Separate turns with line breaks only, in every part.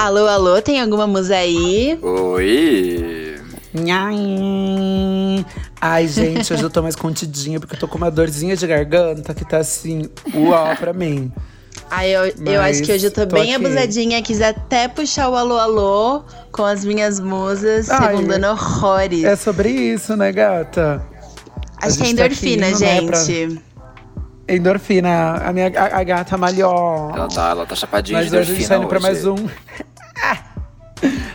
Alô, alô, tem alguma musa aí?
Oi!
Nhaim. Ai, gente, hoje eu tô mais contidinha porque eu tô com uma dorzinha de garganta que tá assim, uau pra mim.
Ai, eu, eu
Mas
acho que hoje eu tô,
tô
bem
aqui.
abusadinha. Quis até puxar o alô, alô com as minhas musas,
Ai,
segundando horrores.
É sobre isso, né, gata?
acho que é
gente tá aqui
endorfina,
né, pra-
gente.
Endorfina, a minha a, a gata malhou.
Ela tá, ela tá chapadinha
Mas
de
hoje a gente tá
endorfina
indo pra mais um.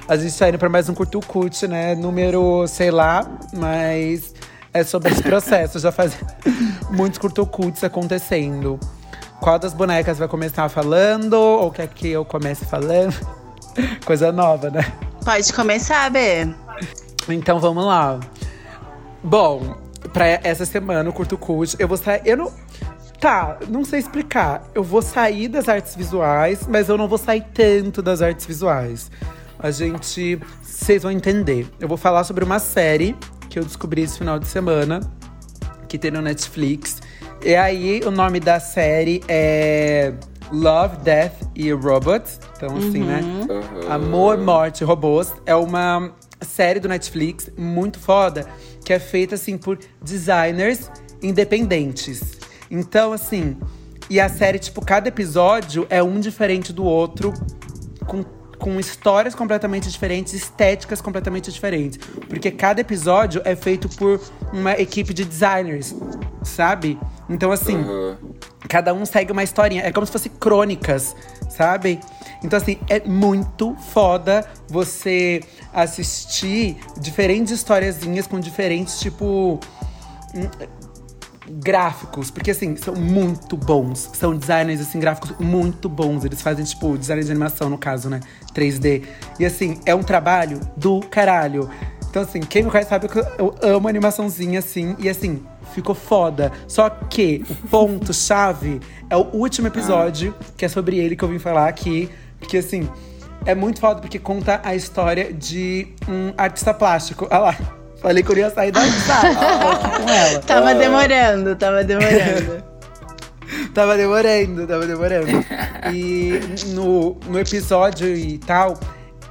A gente tá indo pra mais um curto-cut, né? Número, sei lá, mas é sobre esse processo. Já faz muitos curto-cuts acontecendo. Qual das bonecas vai começar falando? Ou quer que eu comece falando? Coisa nova, né?
Pode começar, Bê.
Então vamos lá. Bom, pra essa semana, o Curto Cult, eu vou sair. Eu não. Tá, não sei explicar. Eu vou sair das artes visuais, mas eu não vou sair tanto das artes visuais. A gente. Vocês vão entender. Eu vou falar sobre uma série que eu descobri esse final de semana, que tem no Netflix. E aí, o nome da série é Love, Death e Robots. Então, assim, né?
Uhum.
Amor, Morte e Robôs. É uma série do Netflix muito foda, que é feita, assim, por designers independentes. Então, assim… E a série, tipo, cada episódio é um diferente do outro, com, com histórias completamente diferentes, estéticas completamente diferentes. Porque cada episódio é feito por uma equipe de designers, sabe? Então, assim,
Uhum.
cada um segue uma historinha. É como se fosse crônicas, sabe? Então, assim, é muito foda você assistir diferentes historiazinhas com diferentes, tipo. Gráficos, porque assim, são muito bons. São designers, assim, gráficos muito bons. Eles fazem, tipo, design de animação, no caso, né? 3D. E assim, é um trabalho do caralho. Então, assim, quem me conhece sabe que eu amo animaçãozinha, assim. E assim, ficou foda. Só que o ponto-chave é o último episódio, que é sobre ele que eu vim falar aqui. Porque assim, é muito foda porque conta a história de um artista plástico. Olha lá. Falei que eu ia sair da sala. com ela.
Tava demorando, tava demorando.
Tava demorando, tava demorando. E no, no episódio e tal,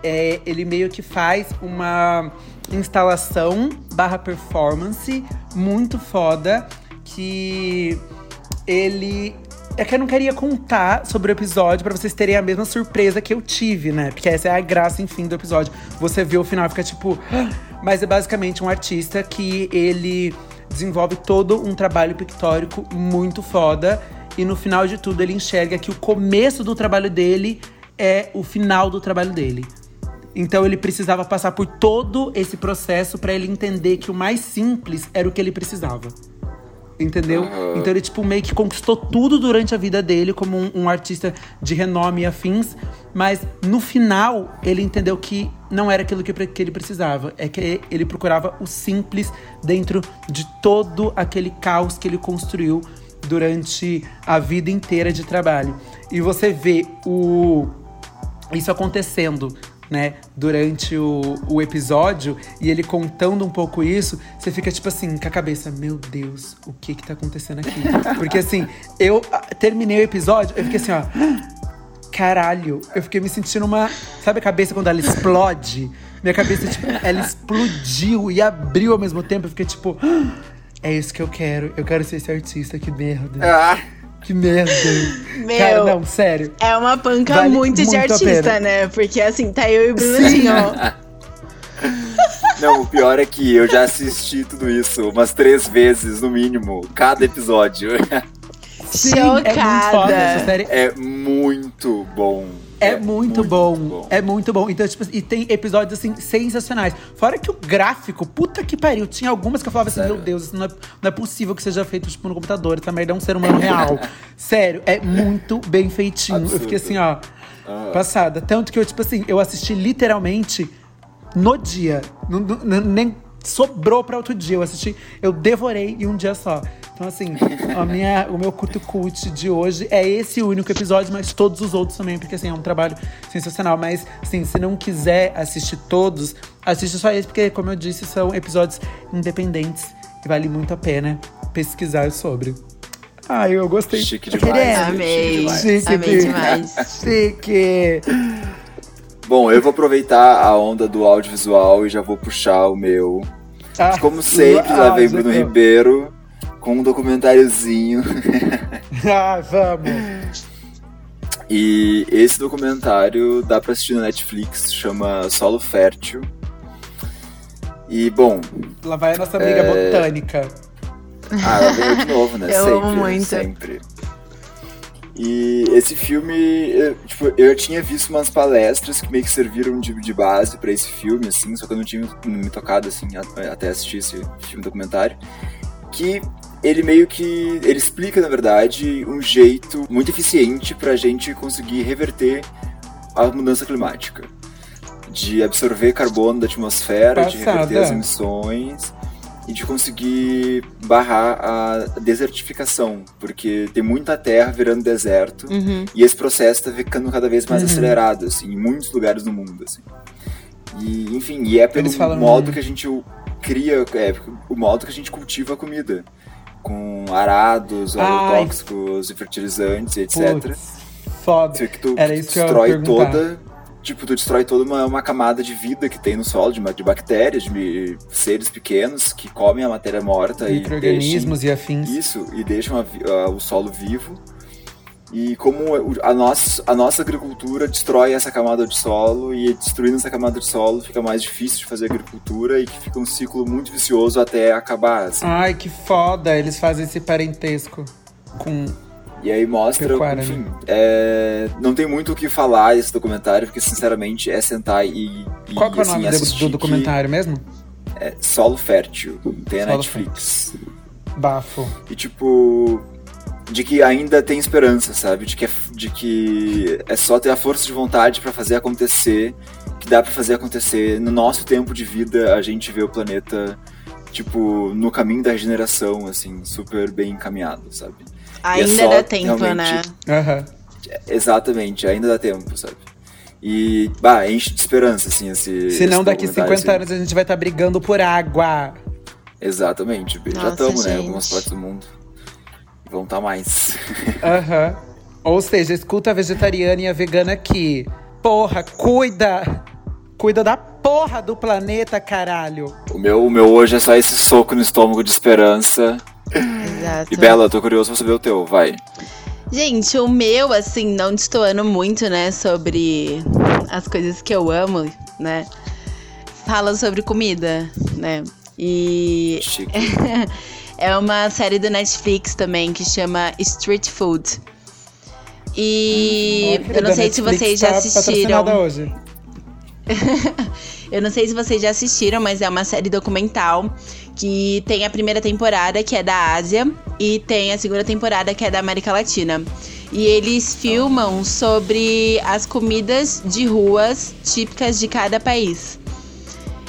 é, ele meio que faz uma instalação barra performance muito foda que ele. É que eu não queria contar sobre o episódio pra vocês terem a mesma surpresa que eu tive, né? Porque essa é a graça, enfim, do episódio. Você vê o final e fica tipo. "Ah!" Mas é basicamente um artista que ele desenvolve todo um trabalho pictórico muito foda. E no final de tudo, ele enxerga que o começo do trabalho dele é o final do trabalho dele. Então ele precisava passar por todo esse processo pra ele entender que o mais simples era o que ele precisava. Entendeu?
Aham.
Então ele, tipo, meio que conquistou tudo durante a vida dele como um, um artista de renome e afins. Mas no final, ele entendeu que não era aquilo que, ele precisava. É que ele procurava o simples dentro de todo aquele caos que ele construiu durante a vida inteira de trabalho. E você vê o isso acontecendo, né, durante o, o episódio, e ele contando um pouco isso, você fica tipo assim, com a cabeça, meu Deus, o que que tá acontecendo aqui? Porque assim, eu ah, terminei o episódio, eu fiquei assim, ó. Caralho, eu fiquei me sentindo uma. Sabe a cabeça quando ela explode? Minha cabeça, tipo, ela explodiu e abriu ao mesmo tempo. Eu fiquei tipo, é isso que eu quero. Eu quero ser esse artista, que merda.
Ah,
Que merda.
Meu.
Cara, não, sério.
É uma panca
Vale
muito, de
muito a
artista,
pena.
né? Porque assim, tá eu e o Bruno assim, ó.
não, o pior é que eu já assisti tudo isso umas três vezes, no mínimo, cada episódio.
Sim, É muito foda. Essa
Chocada.
série
É muito bom.
É, muito, bom. É muito bom. Então, tipo, e tem episódios assim sensacionais. Fora que o gráfico, puta que pariu. Tinha algumas que eu falava assim:
Sério?
meu Deus, isso não é, não é possível que seja feito tipo, no computador. Essa merda é um ser humano real. Sério, é muito bem feitinho. Eu fiquei assim, ó,
Ah.
passada. Tanto que eu, tipo assim, eu assisti literalmente no dia. Não- não- nem sobrou pra outro dia. Eu assisti, eu devorei em um dia só. Então, assim, a minha, o meu culto cult de hoje é esse único episódio, mas todos os outros também, porque assim, é um trabalho sensacional. Mas, assim, se não quiser assistir todos, assiste só esse, porque, como eu disse, são episódios independentes e vale muito a pena pesquisar sobre. Ai, eu gostei.
Chique demais.
caralho.
Amei.
demais.
Chique
Amei
de-
demais.
Chique.
Bom, eu vou aproveitar a onda do audiovisual e já vou puxar o meu.
Ah,
Como sempre, lá vem
ah,
Bruno. Ribeiro com um documentáriozinho.
Ah, vamos.
E esse documentário dá pra assistir no Netflix, chama Solo Fértil. E, bom,
Lá vai a nossa amiga
É.
botânica.
Ah, ela veio de novo, né?
Eu
sempre,
amo muito.
sempre. E esse filme, eu, tipo, eu tinha visto umas palestras que meio que serviram de, de base pra esse filme, assim, só que eu não tinha me tocado, assim, a- até assistir esse filme documentário. Que ele meio que, ele explica, na verdade, um jeito muito eficiente pra gente conseguir reverter a mudança climática. De absorver carbono da atmosfera, de
Passada.
reverter as emissões e de conseguir barrar a desertificação, porque tem muita terra virando deserto
Uhum.
e esse processo está ficando cada vez mais
Uhum.
acelerado, assim, em muitos lugares do mundo, assim. E, enfim, e é pelo modo
né?
que a gente cria, é, o modo que a gente cultiva a comida, com arados, agrotóxicos e fertilizantes, etc.
Putz, foda.
Isso que tu
Era isso que eu
destrói toda. Tipo, tu destrói toda uma, uma camada de vida que tem no solo, de, de bactérias, de seres pequenos que comem a matéria morta e
Micro-organismos e afins.
isso, e deixam a a- o solo vivo. E como a nossa, a nossa agricultura destrói essa camada de solo, e destruindo essa camada de solo fica mais difícil de fazer agricultura e que fica um ciclo muito vicioso até acabar. assim.
Ai, que foda. Eles fazem esse parentesco com.
E aí mostra,
Pecuária,
enfim,
né?
é, não tem muito o que falar esse documentário, porque sinceramente é sentar e, e
Qual que é o
assim,
nome do- documentário mesmo?
que é Solo Fértil, tem a Netflix.
Bafo.
E tipo, de que ainda tem esperança, sabe? De que é, de que é só ter a força de vontade pra fazer acontecer, que dá pra fazer acontecer. No nosso tempo de vida, a gente vê o planeta tipo no caminho da regeneração, assim, super bem encaminhado, sabe?
Ainda
só
dá tempo,
realmente-
né?
Aham.
Exatamente, ainda dá tempo, sabe? E, bah, enche de esperança, assim, esse.
Se não,
esse
daqui
documentário,
50
assim.
anos a gente vai estar brigando por água.
Exatamente, já
Nossa,
estamos, né? Algumas partes do mundo. Vão estar mais.
Aham. Ou seja, escuta a vegetariana e a vegana aqui. Porra, cuida! Cuida da porra do planeta, caralho!
o, meu, o meu hoje é só esse soco no estômago de esperança.
Exato.
E Bela, eu tô curioso pra saber o teu, vai.
Gente, o meu, assim, não destoando muito, né, sobre as coisas que eu amo, né? Fala sobre comida, né? E
Chique.
é uma série do Netflix também que chama Street Food. E
Ó,
eu não sei se vocês já
tá patrocinada
assistiram.
hoje.
Eu não sei se vocês já assistiram, mas é uma série documental que tem a primeira temporada, que é da Ásia, e tem a segunda temporada, que é da América Latina. E eles filmam sobre as comidas de ruas típicas de cada país.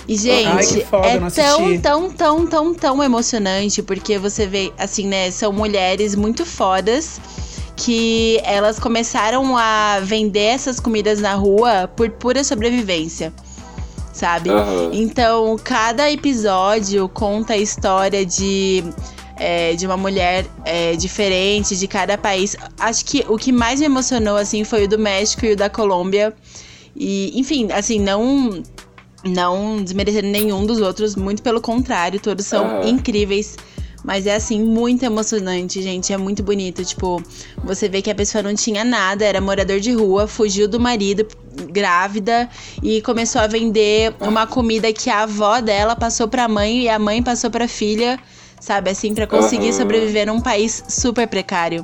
E, gente,
Ai, foda,
é tão, tão, tão, tão, tão emocionante, porque você vê, assim, né, são mulheres muito fodas que elas começaram a vender essas comidas na rua por pura sobrevivência, sabe?
Aham.
Então, cada episódio conta a história de, é, de uma mulher é, diferente de cada país. Acho que o que mais me emocionou, assim, foi o do México e o da Colômbia. E, enfim, assim, não, não desmerecendo nenhum dos outros, muito pelo contrário, todos são
Aham.
incríveis. Mas é assim, muito emocionante, gente. É muito bonito. Tipo, você vê que a pessoa não tinha nada, era morador de rua, fugiu do marido, grávida, e começou a vender uma comida que a avó dela passou pra mãe e a mãe passou pra filha, sabe? Assim, pra conseguir sobreviver num país super precário.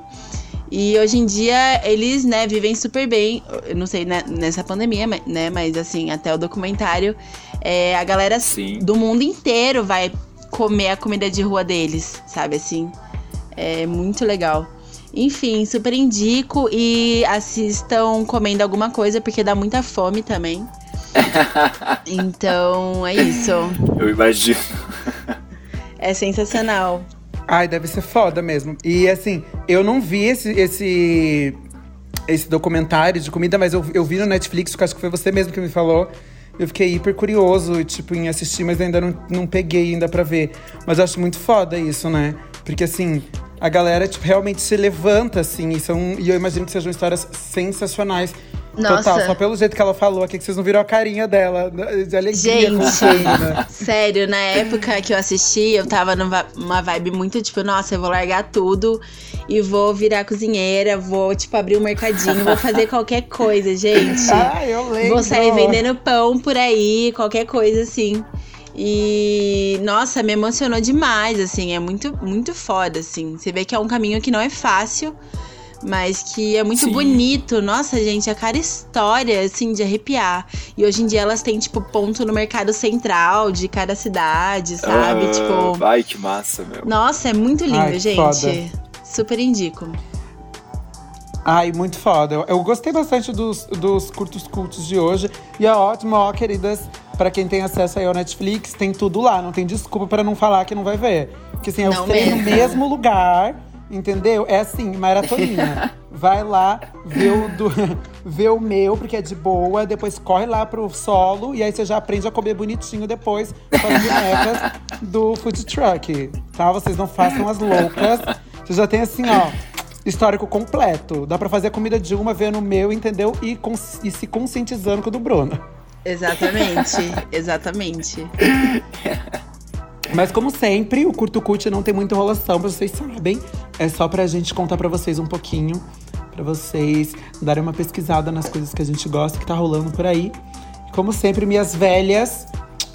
E hoje em dia eles, né, vivem super bem. Eu não sei né, nessa pandemia, mas- né? Mas assim, até o documentário, é, a galera
Sim.
do mundo inteiro vai comer a comida de rua deles, sabe assim? É muito legal. Enfim, super indico e assistam comendo alguma coisa, porque dá muita fome também. Então, é isso.
Eu imagino.
É sensacional.
Ai, deve ser foda mesmo. E assim, eu não vi esse, esse, esse documentário de comida, mas eu, eu vi no Netflix, que acho que foi você mesmo que me falou. Eu fiquei hiper curioso, tipo, em assistir, mas ainda não, não peguei ainda pra ver. Mas eu acho muito foda isso, né? Porque assim, a galera, tipo, realmente se levanta, assim, e, são, e eu imagino que sejam histórias sensacionais
Nossa.
Total, só pelo jeito que ela falou aqui, que vocês não viram a carinha dela, né, de alegria.
Gente,
né?
sério, na época que eu assisti, eu tava numa vibe muito tipo, nossa, eu vou largar tudo e vou virar cozinheira, vou, tipo, abrir um mercadinho, vou fazer qualquer coisa, gente.
Ah, eu lembro.
Vou sair vendendo pão por aí, qualquer coisa assim. E nossa, me emocionou demais, assim, é muito muito foda assim. Você vê que é um caminho que não é fácil, mas que é muito Sim. bonito. Nossa, gente, a cara história, assim, de arrepiar. E hoje em dia elas têm, tipo, ponto no mercado central de cada cidade, sabe? Uh, tipo.
Ai, que massa, meu.
Nossa, é muito lindo, Ai, gente. Foda. Super indico.
Ai, muito foda. Eu, eu gostei bastante dos, dos curtos cultos de hoje. E é ótimo, ó, queridas, para quem tem acesso aí ao Netflix, tem tudo lá. Não tem desculpa para não falar que não vai ver. Porque assim, é o trem no mesmo lugar Entendeu? É assim, maratoninha. Vai lá, vê o, do, vê o meu, porque é de boa, depois corre lá pro solo e aí você já aprende a comer bonitinho depois com as bonecas do food truck. Tá? Vocês não façam as loucas. Você já tem assim, ó, histórico completo. Dá pra fazer a comida de uma, vendo o meu, entendeu? E, e se conscientizando com o do Bruno.
Exatamente, exatamente.
Mas como sempre, o Curto Cult não tem muita enrolação, vocês sabem. É só pra gente contar pra vocês um pouquinho. Pra vocês darem uma pesquisada nas coisas que a gente gosta, que tá rolando por aí. Como sempre, minhas velhas,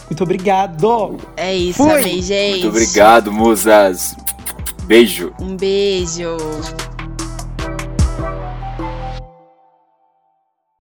muito obrigado!
É isso, Fui. amei, gente.
Muito obrigado, musas. Beijo.
Um beijo.